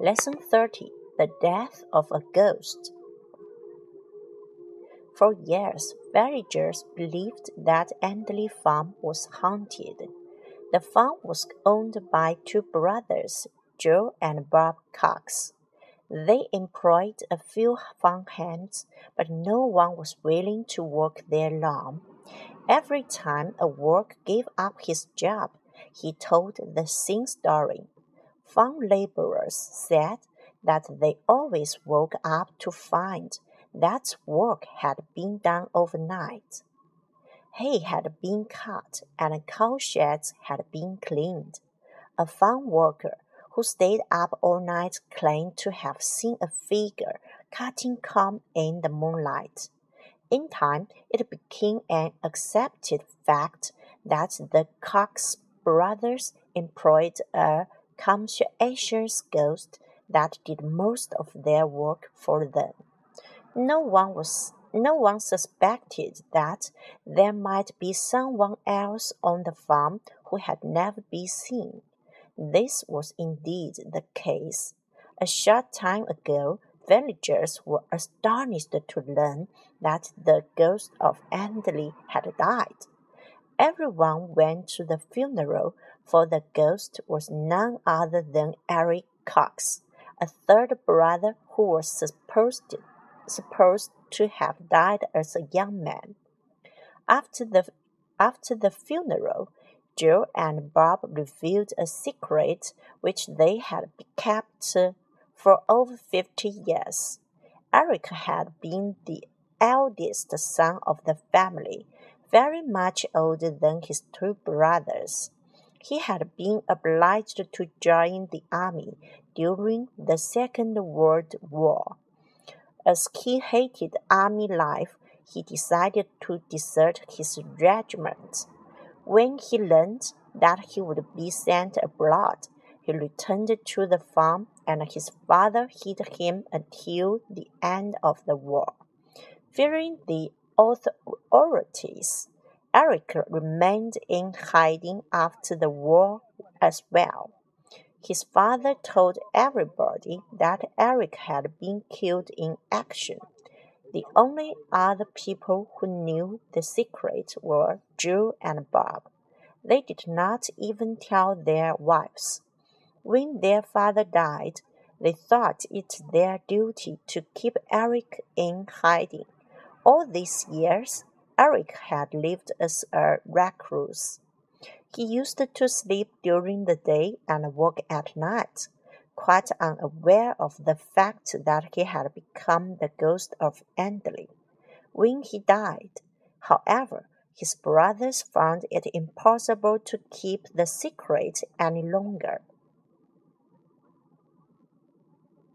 Lesson 30 The Death of a Ghost. For years, villagers believed that Endley Farm was haunted. The farm was owned by two brothers, Joe and Bob Cox. They employed a few farm hands, but no one was willing to work there long. Every time a worker gave up his job, he told the same story. Farm laborers said that they always woke up to find that work had been done overnight. Hay had been cut and cow sheds had been cleaned. A farm worker who stayed up all night claimed to have seen a figure cutting corn in the moonlight. In time, it became an accepted fact that the Cox brothers employed a conscientious ghost that did most of their work for them. No one was no one suspected that there might be someone else on the farm who had never been seen. This was indeed the case. A short time ago, villagers were astonished to learn that the ghost of Endley had died. Everyone went to the funeral for the ghost was none other than Eric Cox, a third brother who was supposed supposed to have died as a young man. After the after the funeral, Joe and Bob revealed a secret which they had kept for over fifty years. Eric had been the eldest son of the family, very much older than his two brothers. He had been obliged to join the army during the Second World War. As he hated army life, he decided to desert his regiment. When he learned that he would be sent abroad, he returned to the farm and his father hid him until the end of the war. Fearing the authorities, Eric remained in hiding after the war as well. His father told everybody that Eric had been killed in action. The only other people who knew the secret were Joe and Bob. They did not even tell their wives. When their father died, they thought it their duty to keep Eric in hiding. All these years, Eric had lived as a recluse. He used to sleep during the day and work at night, quite unaware of the fact that he had become the ghost of Endley. When he died, however, his brothers found it impossible to keep the secret any longer.